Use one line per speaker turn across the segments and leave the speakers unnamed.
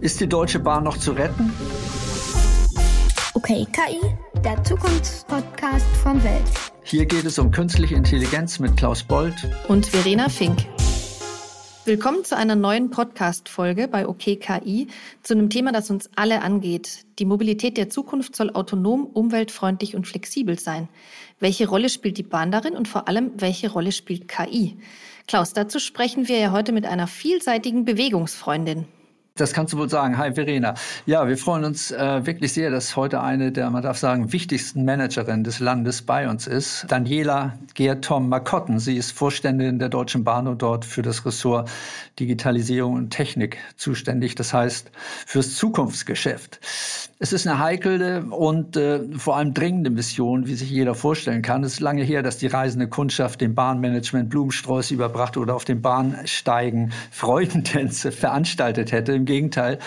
Ist die Deutsche Bahn noch zu retten?
Okay, KI, der Zukunftspodcast von Welt.
Hier geht es um künstliche Intelligenz mit Klaus Bold
und Verena Fink. Willkommen zu einer neuen Podcast-Folge bei OK KI zu einem Thema, das uns alle angeht. Die Mobilität der Zukunft soll autonom, umweltfreundlich und flexibel sein. Welche Rolle spielt die Bahn darin und vor allem, welche Rolle spielt KI? Klaus, dazu sprechen wir ja heute mit einer vielseitigen Bewegungsfreundin.
Das kannst du wohl sagen. Hi Verena. Ja, wir freuen uns äh, wirklich sehr, dass heute eine der, man darf sagen, wichtigsten Managerinnen des Landes bei uns ist. Daniela Gertom Makotten. Sie ist Vorständin der Deutschen Bahn und dort für das Ressort Digitalisierung und Technik zuständig. Das heißt, fürs Zukunftsgeschäft. Es ist eine heikle und äh, vor allem dringende Mission, wie sich jeder vorstellen kann. Es ist lange her, dass die reisende Kundschaft dem Bahnmanagement Blumensträuße überbracht oder auf den Bahnsteigen Freudentänze veranstaltet hätte. Im Gegenteil,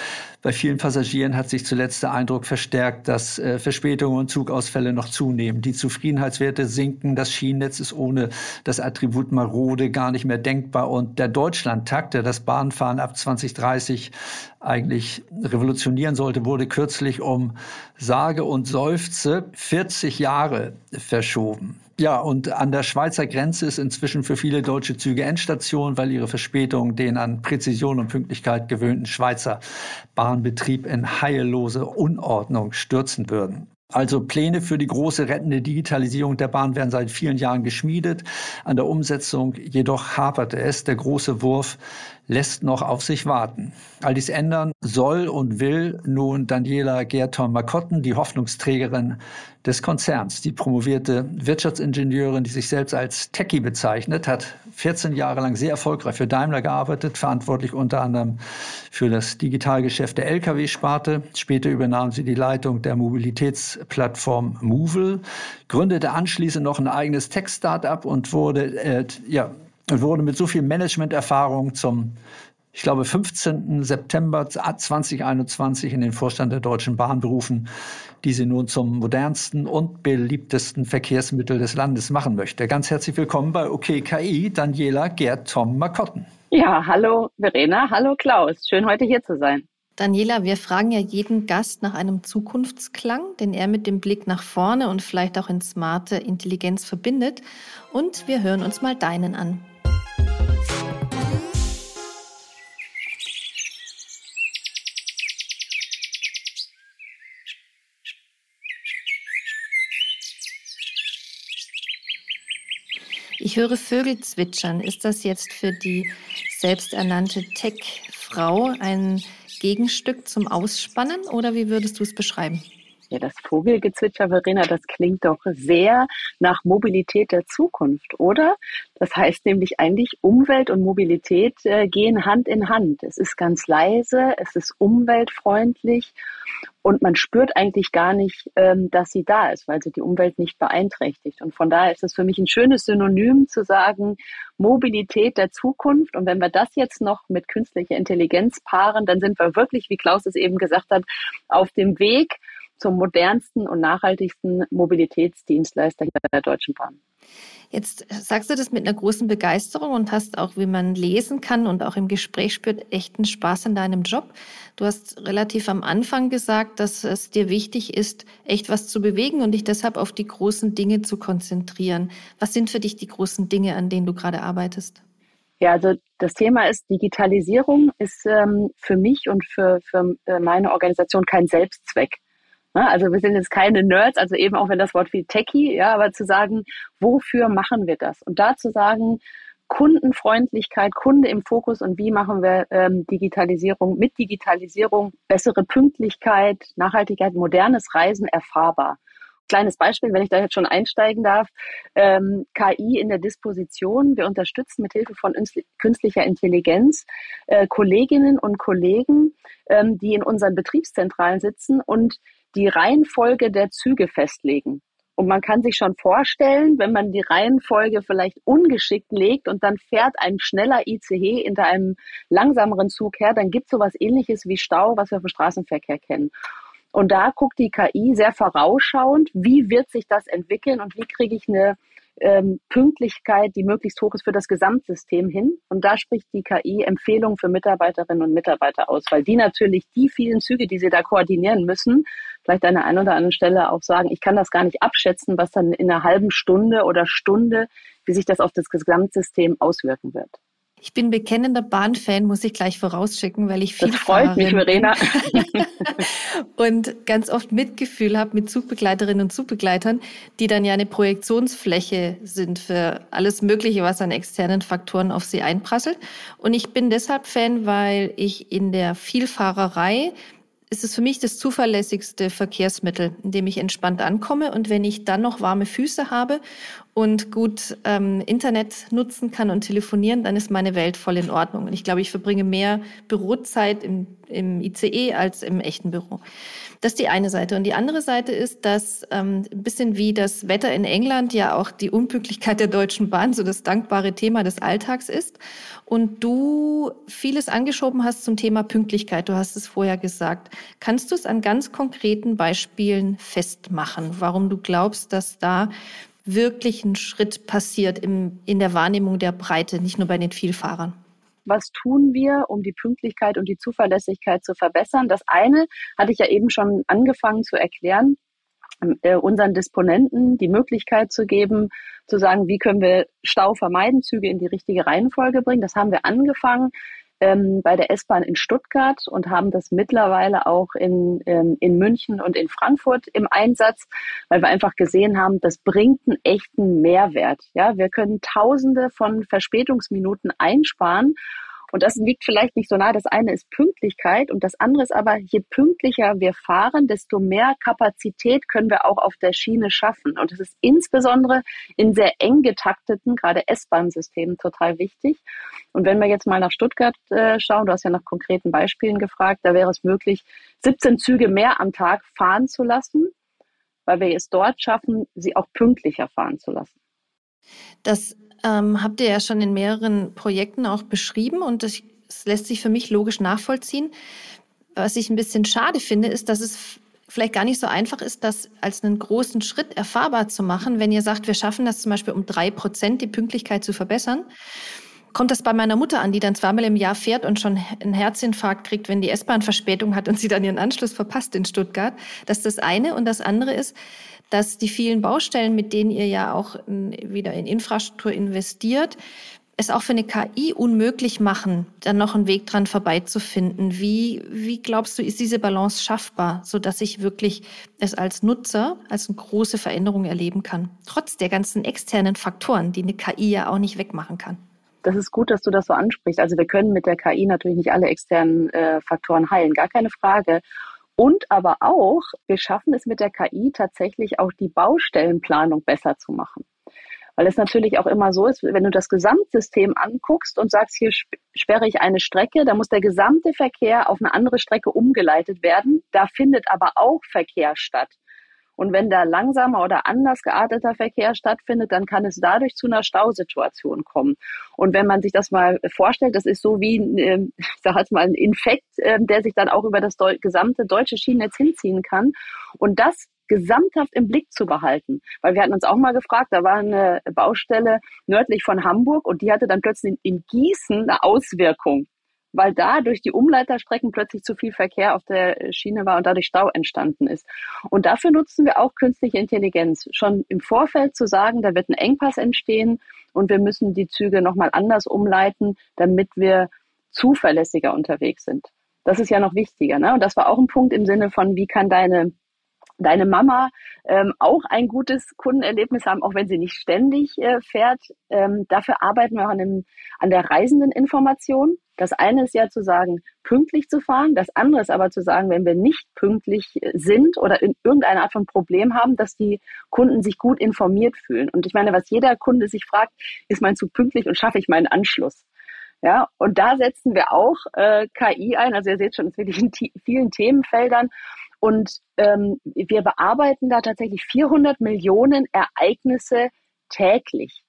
bei vielen Passagieren hat sich zuletzt der Eindruck verstärkt, dass äh, Verspätungen und Zugausfälle noch zunehmen. Die Zufriedenheitswerte sinken, das Schienennetz ist ohne das Attribut marode gar nicht mehr denkbar und der Deutschlandtakt, der das Bahnfahren ab 2030 eigentlich revolutionieren sollte, wurde kürzlich um sage und seufze 40 Jahre verschoben. Ja, und an der Schweizer Grenze ist inzwischen für viele deutsche Züge Endstation, weil ihre Verspätung den an Präzision und Pünktlichkeit gewöhnten Schweizer Bahnbetrieb in heillose Unordnung stürzen würden. Also Pläne für die große rettende Digitalisierung der Bahn werden seit vielen Jahren geschmiedet. An der Umsetzung jedoch haperte es. Der große Wurf lässt noch auf sich warten. All dies ändern soll und will nun Daniela Gerton-Makotten, die Hoffnungsträgerin des Konzerns. Die promovierte Wirtschaftsingenieurin, die sich selbst als Techie bezeichnet, hat 14 Jahre lang sehr erfolgreich für Daimler gearbeitet, verantwortlich unter anderem für das Digitalgeschäft der Lkw-Sparte. Später übernahm sie die Leitung der Mobilitätsplattform Movil, gründete anschließend noch ein eigenes Tech-Startup und wurde äh, ja, und wurde mit so viel Managementerfahrung zum, ich glaube, 15. September 2021 in den Vorstand der Deutschen Bahn berufen, die sie nun zum modernsten und beliebtesten Verkehrsmittel des Landes machen möchte. Ganz herzlich willkommen bei OKKI, Daniela Gerd Tom Makotten.
Ja, hallo Verena, hallo Klaus. Schön heute hier zu sein.
Daniela, wir fragen ja jeden Gast nach einem Zukunftsklang, den er mit dem Blick nach vorne und vielleicht auch in smarte Intelligenz verbindet. Und wir hören uns mal deinen an. Ich höre Vögel zwitschern. Ist das jetzt für die selbsternannte Tech-Frau ein Gegenstück zum Ausspannen oder wie würdest du es beschreiben?
Ja, das Vogelgezwitscher, Verena, das klingt doch sehr nach Mobilität der Zukunft, oder? Das heißt nämlich eigentlich, Umwelt und Mobilität äh, gehen Hand in Hand. Es ist ganz leise, es ist umweltfreundlich und man spürt eigentlich gar nicht, ähm, dass sie da ist, weil sie die Umwelt nicht beeinträchtigt. Und von daher ist es für mich ein schönes Synonym zu sagen, Mobilität der Zukunft. Und wenn wir das jetzt noch mit künstlicher Intelligenz paaren, dann sind wir wirklich, wie Klaus es eben gesagt hat, auf dem Weg, zum modernsten und nachhaltigsten Mobilitätsdienstleister hier bei der Deutschen Bahn.
Jetzt sagst du das mit einer großen Begeisterung und hast auch, wie man lesen kann und auch im Gespräch spürt, echten Spaß in deinem Job. Du hast relativ am Anfang gesagt, dass es dir wichtig ist, echt was zu bewegen und dich deshalb auf die großen Dinge zu konzentrieren. Was sind für dich die großen Dinge, an denen du gerade arbeitest?
Ja, also das Thema ist, Digitalisierung ist ähm, für mich und für, für äh, meine Organisation kein Selbstzweck. Ne? Also wir sind jetzt keine Nerds, also eben auch wenn das Wort wie Techie, ja, aber zu sagen, wofür machen wir das? Und da zu sagen, Kundenfreundlichkeit, Kunde im Fokus und wie machen wir ähm, Digitalisierung mit Digitalisierung bessere Pünktlichkeit, Nachhaltigkeit, modernes Reisen erfahrbar. Kleines Beispiel, wenn ich da jetzt schon einsteigen darf, ähm, KI in der Disposition. Wir unterstützen mit Hilfe von künstlicher Intelligenz äh, Kolleginnen und Kollegen, ähm, die in unseren Betriebszentralen sitzen und die Reihenfolge der Züge festlegen. Und man kann sich schon vorstellen, wenn man die Reihenfolge vielleicht ungeschickt legt und dann fährt ein schneller ICE hinter einem langsameren Zug her, dann gibt es sowas ähnliches wie Stau, was wir vom Straßenverkehr kennen. Und da guckt die KI sehr vorausschauend, wie wird sich das entwickeln und wie kriege ich eine ähm, Pünktlichkeit, die möglichst hoch ist für das Gesamtsystem hin. Und da spricht die KI Empfehlungen für Mitarbeiterinnen und Mitarbeiter aus, weil die natürlich die vielen Züge, die sie da koordinieren müssen, vielleicht an der einen oder anderen Stelle auch sagen, ich kann das gar nicht abschätzen, was dann in einer halben Stunde oder Stunde, wie sich das auf das Gesamtsystem auswirken wird.
Ich bin bekennender Bahnfan, muss ich gleich vorausschicken, weil ich viel
Das freut mich, Verena.
und ganz oft Mitgefühl habe mit Zugbegleiterinnen und Zugbegleitern, die dann ja eine Projektionsfläche sind für alles Mögliche, was an externen Faktoren auf sie einprasselt. Und ich bin deshalb Fan, weil ich in der Vielfahrerei ist es für mich das zuverlässigste Verkehrsmittel, in dem ich entspannt ankomme. Und wenn ich dann noch warme Füße habe und gut ähm, Internet nutzen kann und telefonieren, dann ist meine Welt voll in Ordnung. Und ich glaube, ich verbringe mehr Bürozeit im, im ICE als im echten Büro. Das ist die eine Seite. Und die andere Seite ist, dass ähm, ein bisschen wie das Wetter in England ja auch die Unpünktlichkeit der Deutschen Bahn so das dankbare Thema des Alltags ist. Und du vieles angeschoben hast zum Thema Pünktlichkeit. Du hast es vorher gesagt. Kannst du es an ganz konkreten Beispielen festmachen, warum du glaubst, dass da wirklich ein Schritt passiert im, in der Wahrnehmung der Breite, nicht nur bei den Vielfahrern?
Was tun wir, um die Pünktlichkeit und die Zuverlässigkeit zu verbessern. Das eine hatte ich ja eben schon angefangen zu erklären, äh, unseren Disponenten die Möglichkeit zu geben, zu sagen, wie können wir Stau vermeiden, Züge in die richtige Reihenfolge bringen. Das haben wir angefangen ähm, bei der S-Bahn in Stuttgart und haben das mittlerweile auch in, ähm, in München und in Frankfurt im Einsatz, weil wir einfach gesehen haben, das bringt einen echten Mehrwert. Ja, wir können Tausende von Verspätungsminuten einsparen und das liegt vielleicht nicht so nahe. Das eine ist Pünktlichkeit und das andere ist aber, je pünktlicher wir fahren, desto mehr Kapazität können wir auch auf der Schiene schaffen. Und das ist insbesondere in sehr eng getakteten, gerade S-Bahn-Systemen total wichtig. Und wenn wir jetzt mal nach Stuttgart äh, schauen, du hast ja nach konkreten Beispielen gefragt, da wäre es möglich, 17 Züge mehr am Tag fahren zu lassen, weil wir es dort schaffen, sie auch pünktlicher fahren zu lassen.
Das ähm, habt ihr ja schon in mehreren Projekten auch beschrieben und das, das lässt sich für mich logisch nachvollziehen. Was ich ein bisschen schade finde, ist, dass es vielleicht gar nicht so einfach ist, das als einen großen Schritt erfahrbar zu machen. Wenn ihr sagt, wir schaffen das zum Beispiel um drei Prozent, die Pünktlichkeit zu verbessern, kommt das bei meiner Mutter an, die dann zweimal im Jahr fährt und schon einen Herzinfarkt kriegt, wenn die S-Bahn Verspätung hat und sie dann ihren Anschluss verpasst in Stuttgart. Das ist das eine. Und das andere ist, dass die vielen Baustellen, mit denen ihr ja auch wieder in Infrastruktur investiert, es auch für eine KI unmöglich machen, dann noch einen Weg dran vorbeizufinden. Wie, wie glaubst du, ist diese Balance schaffbar, so dass ich wirklich es als Nutzer als eine große Veränderung erleben kann? Trotz der ganzen externen Faktoren, die eine KI ja auch nicht wegmachen kann.
Das ist gut, dass du das so ansprichst. Also wir können mit der KI natürlich nicht alle externen äh, Faktoren heilen, gar keine Frage. Und aber auch, wir schaffen es mit der KI tatsächlich auch die Baustellenplanung besser zu machen. Weil es natürlich auch immer so ist, wenn du das Gesamtsystem anguckst und sagst, hier sperre ich eine Strecke, da muss der gesamte Verkehr auf eine andere Strecke umgeleitet werden. Da findet aber auch Verkehr statt. Und wenn da langsamer oder anders gearteter Verkehr stattfindet, dann kann es dadurch zu einer Stausituation kommen. Und wenn man sich das mal vorstellt, das ist so wie, äh, ich sage jetzt mal, ein Infekt, äh, der sich dann auch über das gesamte deutsche Schienennetz hinziehen kann. Und das gesamthaft im Blick zu behalten. Weil wir hatten uns auch mal gefragt, da war eine Baustelle nördlich von Hamburg und die hatte dann plötzlich in Gießen eine Auswirkung weil da durch die Umleiterstrecken plötzlich zu viel Verkehr auf der Schiene war und dadurch Stau entstanden ist. Und dafür nutzen wir auch künstliche Intelligenz. Schon im Vorfeld zu sagen, da wird ein Engpass entstehen und wir müssen die Züge nochmal anders umleiten, damit wir zuverlässiger unterwegs sind. Das ist ja noch wichtiger. Ne? Und das war auch ein Punkt im Sinne von, wie kann deine deine Mama ähm, auch ein gutes Kundenerlebnis haben, auch wenn sie nicht ständig äh, fährt. Ähm, dafür arbeiten wir an, dem, an der Reisendeninformation. Das eine ist ja zu sagen, pünktlich zu fahren. Das andere ist aber zu sagen, wenn wir nicht pünktlich äh, sind oder in irgendeine Art von Problem haben, dass die Kunden sich gut informiert fühlen. Und ich meine, was jeder Kunde sich fragt, ist mein Zug pünktlich und schaffe ich meinen Anschluss? Ja, und da setzen wir auch äh, KI ein. Also ihr seht schon, es wirklich in vielen Themenfeldern. Und ähm, wir bearbeiten da tatsächlich 400 Millionen Ereignisse täglich.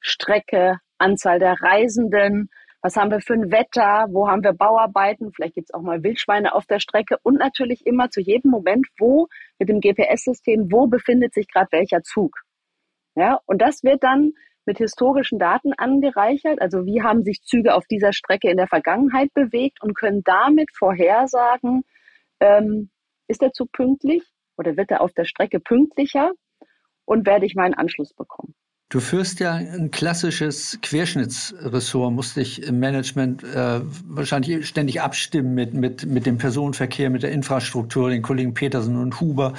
Strecke, Anzahl der Reisenden, was haben wir für ein Wetter, wo haben wir Bauarbeiten, vielleicht gibt es auch mal Wildschweine auf der Strecke und natürlich immer zu jedem Moment, wo mit dem GPS-System, wo befindet sich gerade welcher Zug. Ja, und das wird dann mit historischen Daten angereichert. Also wie haben sich Züge auf dieser Strecke in der Vergangenheit bewegt und können damit vorhersagen, ähm, ist der Zug pünktlich oder wird er auf der Strecke pünktlicher und werde ich meinen Anschluss bekommen.
Du führst ja ein klassisches Querschnittsressort, musst dich im Management äh, wahrscheinlich ständig abstimmen mit, mit, mit dem Personenverkehr, mit der Infrastruktur, den Kollegen Petersen und Huber.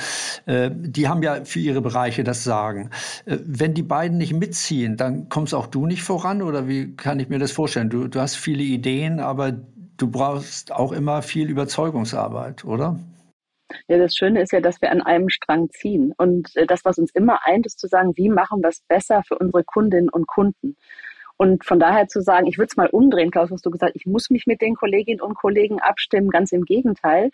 Äh, die haben ja für ihre Bereiche das Sagen. Äh, wenn die beiden nicht mitziehen, dann kommst auch du nicht voran oder wie kann ich mir das vorstellen? Du, du hast viele Ideen, aber du brauchst auch immer viel Überzeugungsarbeit, oder?
Ja, das Schöne ist ja, dass wir an einem Strang ziehen. Und äh, das, was uns immer eint, ist zu sagen, wie machen wir es besser für unsere Kundinnen und Kunden? Und von daher zu sagen, ich würde es mal umdrehen, Klaus, was du gesagt ich muss mich mit den Kolleginnen und Kollegen abstimmen, ganz im Gegenteil.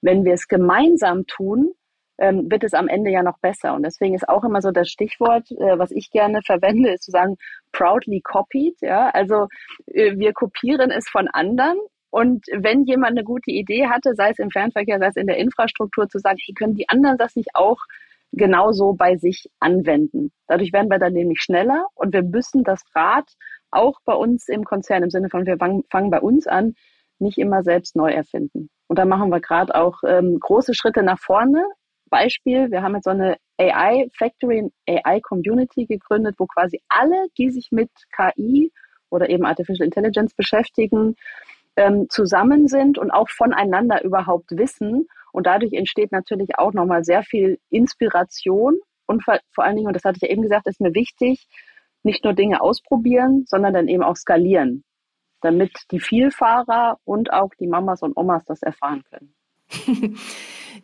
Wenn wir es gemeinsam tun, ähm, wird es am Ende ja noch besser. Und deswegen ist auch immer so das Stichwort, äh, was ich gerne verwende, ist zu sagen, proudly copied. Ja, also äh, wir kopieren es von anderen, und wenn jemand eine gute Idee hatte, sei es im Fernverkehr, sei es in der Infrastruktur, zu sagen, hey, können die anderen das nicht auch genauso bei sich anwenden? Dadurch werden wir dann nämlich schneller und wir müssen das Rad auch bei uns im Konzern, im Sinne von wir fangen bei uns an, nicht immer selbst neu erfinden. Und da machen wir gerade auch ähm, große Schritte nach vorne. Beispiel, wir haben jetzt so eine AI Factory, AI Community gegründet, wo quasi alle, die sich mit KI oder eben Artificial Intelligence beschäftigen, ähm, zusammen sind und auch voneinander überhaupt wissen. Und dadurch entsteht natürlich auch nochmal sehr viel Inspiration und vor, allen Dingen, und das hatte ich ja eben gesagt, ist mir wichtig, nicht nur Dinge ausprobieren, sondern dann eben auch skalieren, damit die Vielfahrer und auch die Mamas und Omas das erfahren können.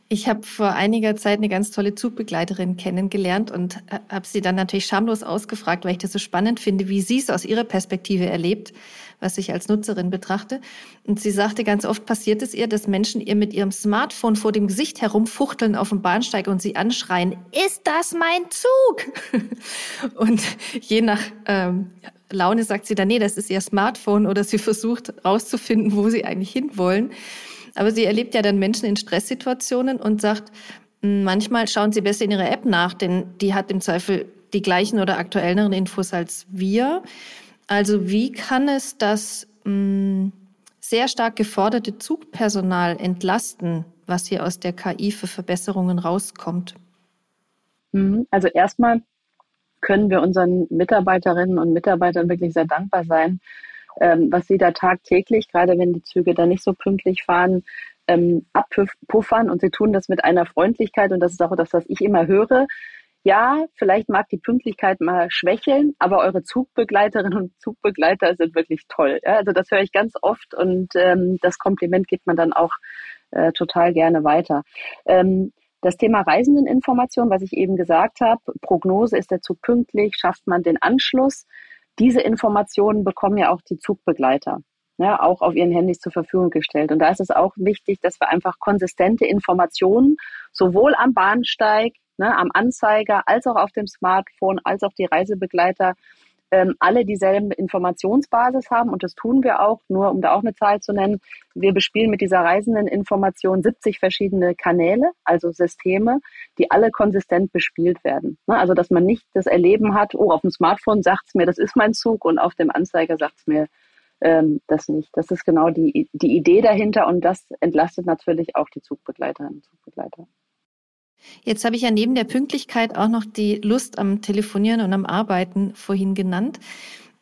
Ich habe vor einiger Zeit eine ganz tolle Zugbegleiterin kennengelernt und habe sie dann natürlich schamlos ausgefragt, weil ich das so spannend finde, wie sie es aus ihrer Perspektive erlebt, was ich als Nutzerin betrachte. Und sie sagte, ganz oft passiert es ihr, dass Menschen ihr mit ihrem Smartphone vor dem Gesicht herumfuchteln auf dem Bahnsteig und sie anschreien, ist das mein Zug? und je nach ähm, Laune sagt sie dann, nee, das ist ihr Smartphone oder sie versucht rauszufinden, wo sie eigentlich hinwollen. Aber sie erlebt ja dann Menschen in Stresssituationen und sagt, hm, manchmal schauen sie besser in ihre App nach, denn die hat im Zweifel die gleichen oder aktuelleren Infos als wir. Also wie kann es das mh, hm, sehr stark geforderte Zugpersonal entlasten, was hier aus der KI für Verbesserungen rauskommt?
Mhm. Also erstmal können wir unseren Mitarbeiterinnen und Mitarbeitern wirklich sehr dankbar sein, ähm, was sie da tagtäglich, gerade wenn die Züge da nicht so pünktlich fahren, ähm, abpuffern und sie tun das mit einer Freundlichkeit und das ist auch das, was ich immer höre. Ja, vielleicht mag die Pünktlichkeit mal schwächeln, aber eure Zugbegleiterinnen und Zugbegleiter sind wirklich toll. Ja, also das höre ich ganz oft und ähm, das Kompliment gibt man dann auch äh, total gerne weiter. Ähm, das Thema Reisendeninformation, was ich eben gesagt habe, Prognose, ist der Zug pünktlich, schafft man den Anschluss? Diese Informationen bekommen ja auch die Zugbegleiter. Ja, auch auf ihren Handys zur Verfügung gestellt. Und da ist es auch wichtig, dass wir einfach konsistente Informationen sowohl am Bahnsteig, ne, am Anzeiger, als auch auf dem Smartphone, als auch die Reisebegleiter ähm, alle dieselben Informationsbasis haben und das tun wir auch, nur um da auch eine Zahl zu nennen. Wir bespielen mit dieser reisenden Information 70 verschiedene Kanäle, also Systeme, die alle konsistent bespielt werden. Ne? Also dass man nicht das Erleben hat, oh, auf dem Smartphone sagt es mir, das ist mein Zug und auf dem Anzeiger sagt es mir, ähm, das nicht. Das ist genau die, die Idee dahinter und das entlastet natürlich auch die Zugbegleiterinnen und Zugbegleiter.
Jetzt habe ich ja neben der Pünktlichkeit auch noch die Lust am Telefonieren und am Arbeiten vorhin genannt.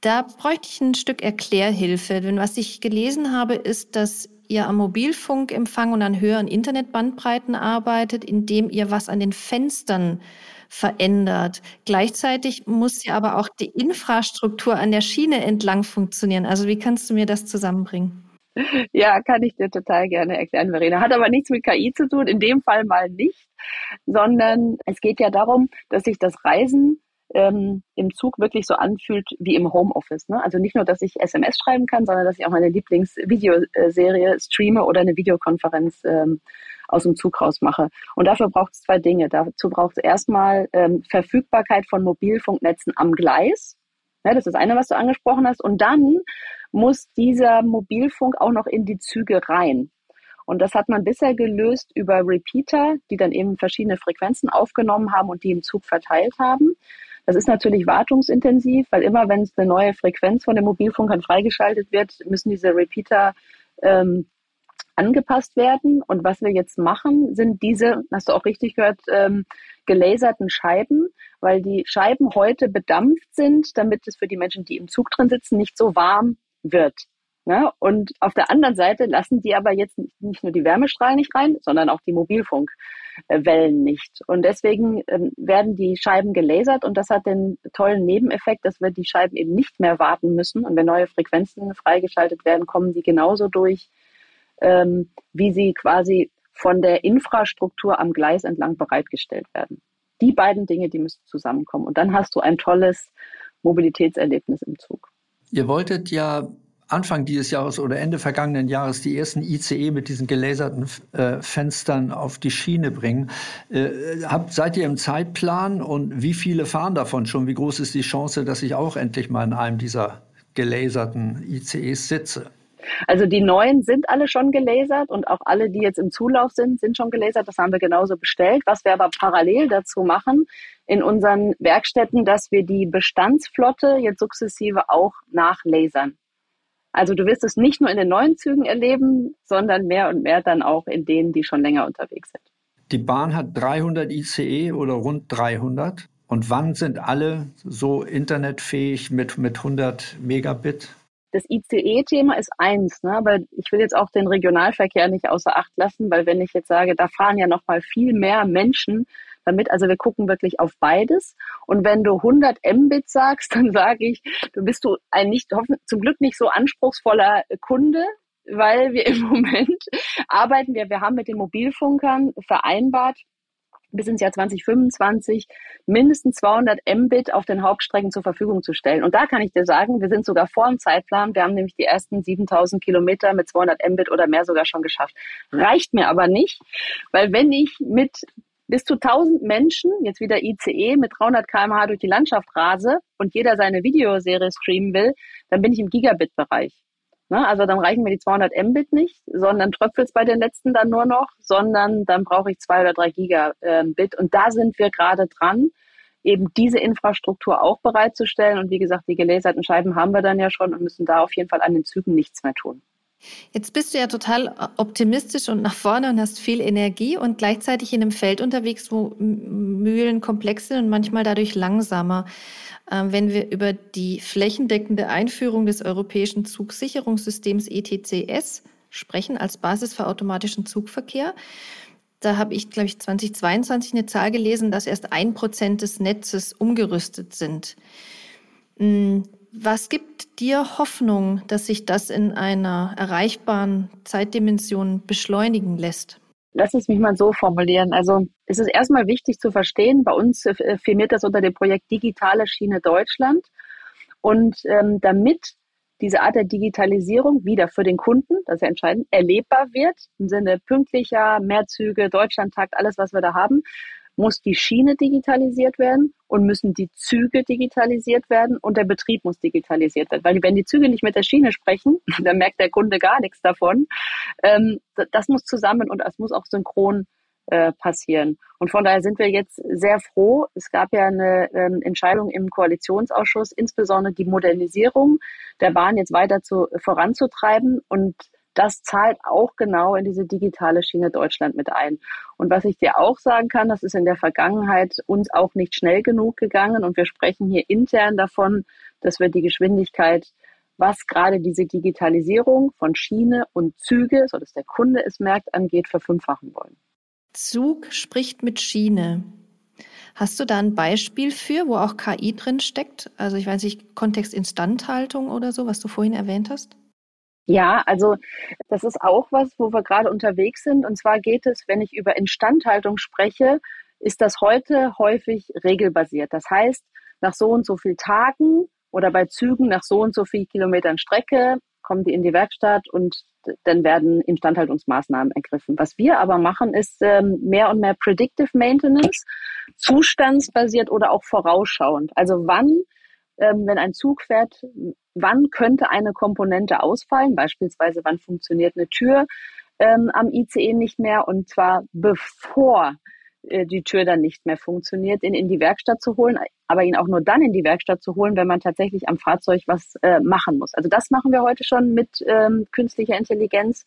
Da bräuchte ich ein Stück Erklärhilfe. Denn was ich gelesen habe, ist, dass ihr am Mobilfunkempfang und an höheren Internetbandbreiten arbeitet, indem ihr was an den Fenstern verändert. Gleichzeitig muss ja aber auch die Infrastruktur an der Schiene entlang funktionieren. Also wie kannst du mir das zusammenbringen?
Ja, kann ich dir total gerne erklären, Verena. Hat aber nichts mit KI zu tun, in dem Fall mal nicht, sondern es geht ja darum, dass sich das Reisen ähm, im Zug wirklich so anfühlt wie im Homeoffice. Ne? Also nicht nur, dass ich SMS schreiben kann, sondern dass ich auch meine Lieblingsvideoserie streame oder eine Videokonferenz ähm, aus dem Zug raus mache. Und dafür braucht es zwei Dinge. Dazu braucht es erstmal ähm, Verfügbarkeit von Mobilfunknetzen am Gleis. Ja, das ist das eine, was du angesprochen hast. Und dann muss dieser Mobilfunk auch noch in die Züge rein. Und das hat man bisher gelöst über Repeater, die dann eben verschiedene Frequenzen aufgenommen haben und die im Zug verteilt haben. Das ist natürlich wartungsintensiv, weil immer wenn es eine neue Frequenz von den Mobilfunkern freigeschaltet wird, müssen diese Repeater ähm, angepasst werden. Und was wir jetzt machen, sind diese, hast du auch richtig gehört, ähm, gelaserten Scheiben, weil die Scheiben heute bedampft sind, damit es für die Menschen, die im Zug drin sitzen, nicht so warm wird. Ne? Und auf der anderen Seite lassen die aber jetzt nicht nur die Wärmestrahlen nicht rein, sondern auch die Mobilfunkwellen nicht. Und deswegen ähm, werden die Scheiben gelasert und das hat den tollen Nebeneffekt, dass wir die Scheiben eben nicht mehr warten müssen. Und wenn neue Frequenzen freigeschaltet werden, kommen die genauso durch, ähm, wie sie quasi von der Infrastruktur am Gleis entlang bereitgestellt werden. Die beiden Dinge, die müssen zusammenkommen. Und dann hast du ein tolles Mobilitätserlebnis im Zug.
Ihr wolltet ja Anfang dieses Jahres oder Ende vergangenen Jahres die ersten ICE mit diesen gelaserten äh, Fenstern auf die Schiene bringen. Äh, habt, seid ihr im Zeitplan und wie viele fahren davon schon? Wie groß ist die Chance, dass ich auch endlich mal in einem dieser gelaserten ICEs sitze?
Also die neuen sind alle schon gelasert und auch alle, die jetzt im Zulauf sind, sind schon gelasert. Das haben wir genauso bestellt. Was wir aber parallel dazu machen in unseren Werkstätten, dass wir die Bestandsflotte jetzt sukzessive auch nachlasern. Also du wirst es nicht nur in den neuen Zügen erleben, sondern mehr und mehr dann auch in denen, die schon länger unterwegs sind.
Die Bahn hat 300 ICE oder rund 300. Und wann sind alle so internetfähig mit, mit 100 Megabit?
Das ICE-Thema ist eins, ne? aber ich will jetzt auch den Regionalverkehr nicht außer Acht lassen, weil wenn ich jetzt sage, da fahren ja noch mal viel mehr Menschen damit. Also wir gucken wirklich auf beides. Und wenn du 100 Mbit sagst, dann sage ich, du bist du ein nicht, zum Glück nicht so anspruchsvoller Kunde, weil wir im Moment arbeiten wir, wir haben mit den Mobilfunkern vereinbart, bis ins Jahr 2025 mindestens 200 Mbit auf den Hauptstrecken zur Verfügung zu stellen. Und da kann ich dir sagen, wir sind sogar vor dem Zeitplan. Wir haben nämlich die ersten 7000 Kilometer mit 200 Mbit oder mehr sogar schon geschafft. Reicht mir aber nicht, weil wenn ich mit bis zu 1000 Menschen, jetzt wieder ICE, mit 300 kmh durch die Landschaft rase und jeder seine Videoserie streamen will, dann bin ich im Gigabit-Bereich. Ne? Also dann reichen mir die 200 Mbit nicht, sondern tröpfelt es bei den letzten dann nur noch, sondern dann brauche ich zwei oder drei Gigabit. Und da sind wir gerade dran, eben diese Infrastruktur auch bereitzustellen. Und wie gesagt, die gelaserten Scheiben haben wir dann ja schon und müssen da auf jeden Fall an den Zügen nichts mehr tun.
Jetzt bist du ja total optimistisch und nach vorne und hast viel Energie und gleichzeitig in einem Feld unterwegs, wo Mühlen komplex sind und manchmal dadurch langsamer. Ähm, wenn wir über die flächendeckende Einführung des europäischen Zugsicherungssystems ETCS sprechen als Basis für automatischen Zugverkehr, da habe ich, glaube ich, 2022 eine Zahl gelesen, dass erst ein Prozent des Netzes umgerüstet sind. Was gibt dir Hoffnung, dass sich das in einer erreichbaren Zeitdimension beschleunigen lässt?
Lass es mich mal so formulieren. Also es ist erstmal wichtig zu verstehen, bei uns äh, firmiert das unter dem Projekt Digitale Schiene Deutschland. Und ähm, damit diese Art der Digitalisierung wieder für den Kunden, das ist ja entscheidend, erlebbar wird, im Sinne pünktlicher, Mehrzüge, Deutschlandtakt, alles, was wir da haben, muss die Schiene digitalisiert werden und müssen die Züge digitalisiert werden und der Betrieb muss digitalisiert werden. Weil wenn die Züge nicht mit der Schiene sprechen, dann merkt der Kunde gar nichts davon. Ähm, das muss zusammen und es muss auch synchron äh, passieren. Und von daher sind wir jetzt sehr froh. Es gab ja eine ähm, Entscheidung im Koalitionsausschuss, insbesondere die Modernisierung der Bahn jetzt weiter zu, voranzutreiben und das zahlt auch genau in diese digitale Schiene Deutschland mit ein. Und was ich dir auch sagen kann, das ist in der Vergangenheit uns auch nicht schnell genug gegangen und wir sprechen hier intern davon, dass wir die Geschwindigkeit was gerade diese Digitalisierung von Schiene und Züge, so dass der Kunde es merkt, angeht, verfünffachen wollen.
Zug spricht mit Schiene. Hast du da ein Beispiel für, wo auch KI drin steckt? Also ich weiß nicht, Kontext Instandhaltung oder so, was du vorhin erwähnt hast?
Ja, also das ist auch was, wo wir gerade unterwegs sind. Und zwar geht es, wenn ich über Instandhaltung spreche, ist das heute häufig regelbasiert. Das heißt, nach so und so viel Tagen oder bei Zügen nach so und so viel Kilometern Strecke kommen die in die Werkstatt und dann werden Instandhaltungsmaßnahmen ergriffen. Was wir aber machen, ist ähm, mehr und mehr Predictive Maintenance, zustandsbasiert oder auch vorausschauend. Also wann ähm, wenn ein Zug fährt, wann könnte eine Komponente ausfallen, beispielsweise wann funktioniert eine Tür ähm, am ICE nicht mehr und zwar bevor äh, die Tür dann nicht mehr funktioniert, ihn in die Werkstatt zu holen, aber ihn auch nur dann in die Werkstatt zu holen, wenn man tatsächlich am Fahrzeug was äh, machen muss. Also das machen wir heute schon mit ähm, künstlicher Intelligenz.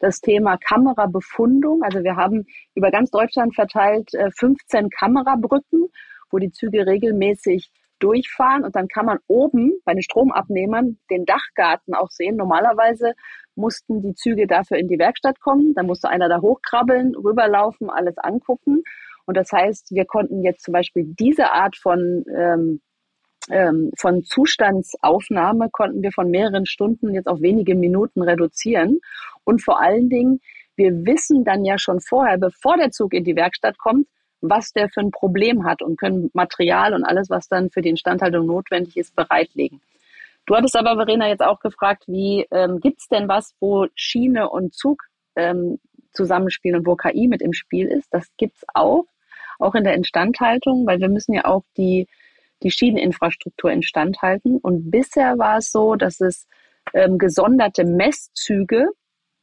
Das Thema Kamerabefundung. Also wir haben über ganz Deutschland verteilt äh, 15 Kamerabrücken, wo die Züge regelmäßig durchfahren und dann kann man oben bei den Stromabnehmern den Dachgarten auch sehen. Normalerweise mussten die Züge dafür in die Werkstatt kommen, dann musste einer da hochkrabbeln, rüberlaufen, alles angucken. Und das heißt, wir konnten jetzt zum Beispiel diese Art von ähm, ähm, von Zustandsaufnahme konnten wir von mehreren Stunden jetzt auf wenige Minuten reduzieren. Und vor allen Dingen, wir wissen dann ja schon vorher, bevor der Zug in die Werkstatt kommt, was der für ein Problem hat und können Material und alles, was dann für die Instandhaltung notwendig ist, bereitlegen. Du hattest aber, Verena, jetzt auch gefragt, wie ähm, gibt es denn was, wo Schiene und Zug ähm, zusammenspielen und wo KI mit im Spiel ist? Das gibt's auch, auch in der Instandhaltung, weil wir müssen ja auch die, die Schieneninfrastruktur instand halten. Und bisher war es so, dass es ähm, gesonderte Messzüge,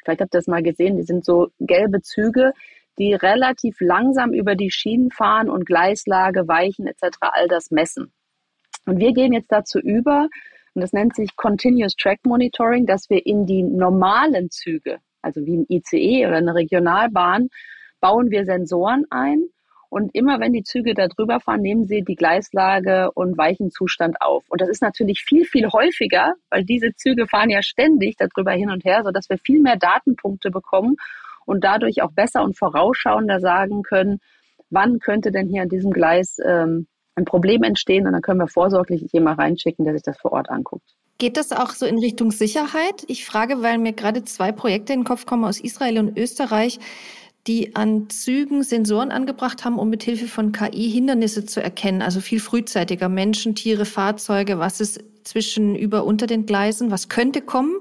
vielleicht habt ihr das mal gesehen, die sind so gelbe Züge, die relativ langsam über die Schienen fahren und Gleislage, Weichen etc. all das messen. Und wir gehen jetzt dazu über, und das nennt sich Continuous Track Monitoring, dass wir in die normalen Züge, also wie ein ICE oder eine Regionalbahn, bauen wir Sensoren ein. Und immer wenn die Züge da drüber fahren, nehmen sie die Gleislage und Weichenzustand auf. Und das ist natürlich viel, viel häufiger, weil diese Züge fahren ja ständig darüber hin und her, sodass wir viel mehr Datenpunkte bekommen und dadurch auch besser und vorausschauender sagen können, wann könnte denn hier an diesem Gleis ähm, ein Problem entstehen? Und dann können wir vorsorglich jemand reinschicken, der sich das vor Ort anguckt.
Geht das auch so in Richtung Sicherheit? Ich frage, weil mir gerade zwei Projekte in den Kopf kommen aus Israel und Österreich, die an Zügen Sensoren angebracht haben, um mit Hilfe von KI Hindernisse zu erkennen, also viel frühzeitiger. Menschen, Tiere, Fahrzeuge, was ist zwischen über unter den Gleisen, was könnte kommen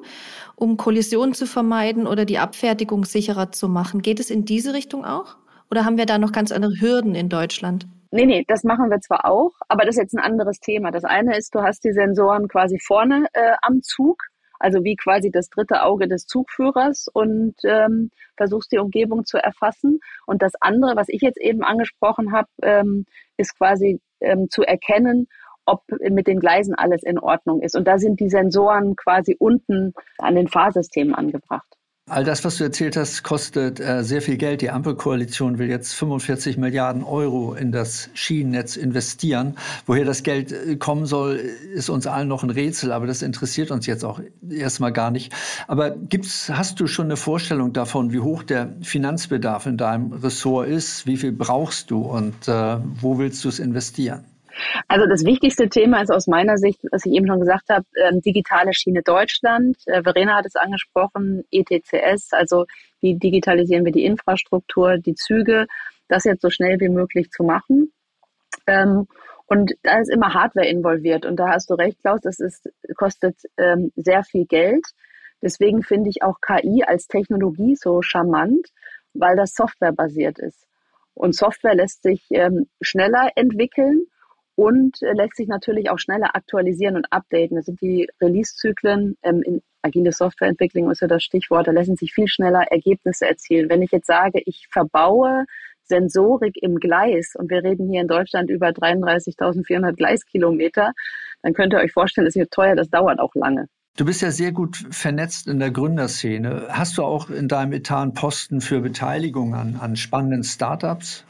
um Kollisionen zu vermeiden oder die Abfertigung sicherer zu machen. Geht es in diese Richtung auch? Oder haben wir da noch ganz andere Hürden in Deutschland?
Nee, nee, das machen wir zwar auch, aber das ist jetzt ein anderes Thema. Das eine ist, du hast die Sensoren quasi vorne äh, am Zug, also wie quasi das dritte Auge des Zugführers und ähm, versuchst die Umgebung zu erfassen. Und das andere, was ich jetzt eben angesprochen habe, ähm, ist quasi ähm, zu erkennen, ob mit den Gleisen alles in Ordnung ist. Und da sind die Sensoren quasi unten an den Fahrsystemen angebracht.
All das, was du erzählt hast, kostet äh, sehr viel Geld. Die Ampelkoalition will jetzt 45 Milliarden Euro in das Schienennetz investieren. Woher das Geld äh, kommen soll, ist uns allen noch ein Rätsel, aber das interessiert uns jetzt auch erstmal gar nicht. Aber gibt's, hast du schon eine Vorstellung davon, wie hoch der Finanzbedarf in deinem Ressort ist? Wie viel brauchst du und äh, wo willst du es investieren?
Also das wichtigste Thema ist aus meiner Sicht, was ich eben schon gesagt habe, ähm, digitale Schiene Deutschland. Äh, Verena hat es angesprochen, ETCS, also wie digitalisieren wir die Infrastruktur, die Züge, das jetzt so schnell wie möglich zu machen. Ähm, und da ist immer Hardware involviert. Und da hast du recht, Klaus, das ist, kostet ähm, sehr viel Geld. Deswegen finde ich auch KI als Technologie so charmant, weil das softwarebasiert ist. Und Software lässt sich ähm, schneller entwickeln und äh, lässt sich natürlich auch schneller aktualisieren und updaten. Das sind die Release-Zyklen. Ähm, in agile Softwareentwicklung ist ja das Stichwort. Da lassen sich viel schneller Ergebnisse erzielen. Wenn ich jetzt sage, ich verbaue Sensorik im Gleis und wir reden hier in Deutschland über 33.400 Gleiskilometer, dann könnt ihr euch vorstellen, das ist teuer, das dauert auch lange.
Du bist ja sehr gut vernetzt in der Gründerszene. Hast du auch in deinem Etat einen Posten für Beteiligung an, an spannenden Startups?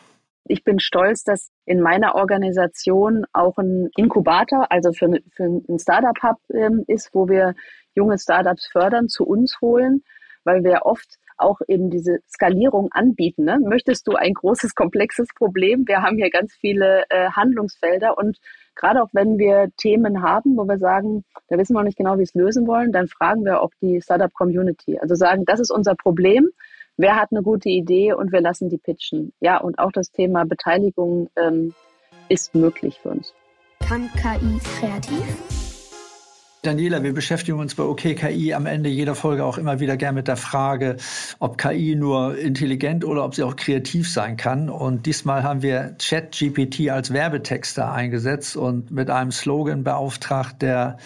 Ich bin stolz, dass in meiner Organisation auch ein Inkubator, also für, für ein Startup-Hub ähm, ist, wo wir junge Startups fördern, zu uns holen, weil wir oft auch eben diese Skalierung anbieten. Ne? Möchtest du ein großes, komplexes Problem? Wir haben hier ganz viele äh, Handlungsfelder und gerade auch wenn wir Themen haben, wo wir sagen, da wissen wir noch nicht genau, wie es lösen wollen, dann fragen wir auch die Startup-Community. Also sagen, das ist unser Problem wer hat eine gute Idee und wir lassen die pitchen. Ja, und auch das Thema Beteiligung ähm, ist möglich für uns.
Kann KI kreativ?
Daniela, wir beschäftigen uns bei OKKI am Ende jeder Folge auch immer wieder gern mit der Frage, ob KI nur intelligent oder ob sie auch kreativ sein kann. Und diesmal haben wir ChatGPT als Werbetexter eingesetzt und mit einem Slogan beauftragt, der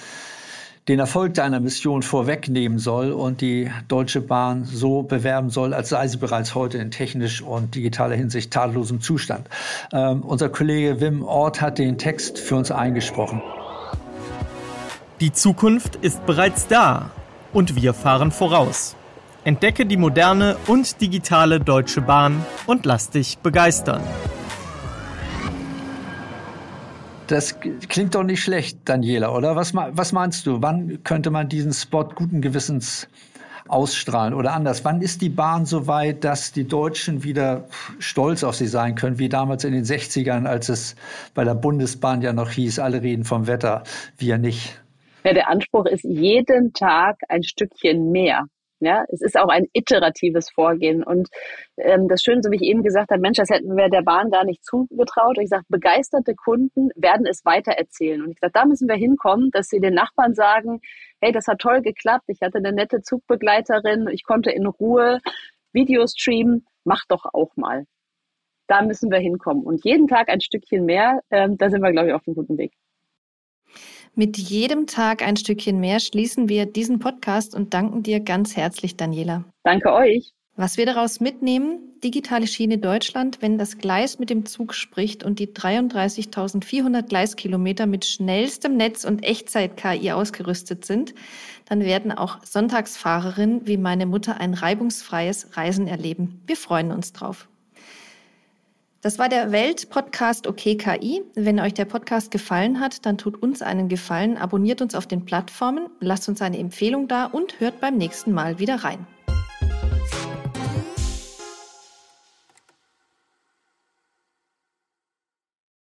den Erfolg deiner Mission vorwegnehmen soll und die Deutsche Bahn so bewerben soll, als sei sie bereits heute in technisch und digitaler Hinsicht tadellosem Zustand. Ähm, unser Kollege Wim Ort hat den Text für uns eingesprochen.
Die Zukunft ist bereits da und wir fahren voraus. Entdecke die moderne und digitale Deutsche Bahn und lass dich begeistern.
Das klingt doch nicht schlecht, Daniela, oder? Was, was meinst du? Wann könnte man diesen Spot guten Gewissens ausstrahlen? Oder anders, wann ist die Bahn so weit, dass die Deutschen wieder stolz auf sie sein können, wie damals in den 60ern, als es bei der Bundesbahn ja noch hieß, alle reden vom Wetter, wir nicht?
Ja, der Anspruch ist jeden Tag ein Stückchen mehr. Ja, es ist auch ein iteratives Vorgehen. Und ähm, das Schöne, so wie ich eben gesagt habe, Mensch, das hätten wir der Bahn gar nicht zugetraut. Und ich sage, begeisterte Kunden werden es weiter erzählen. Und ich sage, da müssen wir hinkommen, dass sie den Nachbarn sagen, hey, das hat toll geklappt, ich hatte eine nette Zugbegleiterin, ich konnte in Ruhe Videos streamen, mach doch auch mal. Da müssen wir hinkommen. Und jeden Tag ein Stückchen mehr, ähm, da sind wir, glaube ich, auf einem guten Weg.
Mit jedem Tag ein Stückchen mehr schließen wir diesen Podcast und danken dir ganz herzlich, Daniela.
Danke euch.
Was wir daraus mitnehmen, digitale Schiene Deutschland, wenn das Gleis mit dem Zug spricht und die 33.400 Gleiskilometer mit schnellstem Netz und Echtzeit-KI ausgerüstet sind, dann werden auch Sonntagsfahrerinnen wie meine Mutter ein reibungsfreies Reisen erleben. Wir freuen uns drauf. Das war der Welt-Podcast OK KI. Wenn euch der Podcast gefallen hat, dann tut uns einen Gefallen, abonniert uns auf den Plattformen, lasst uns eine Empfehlung da und hört beim nächsten Mal wieder rein.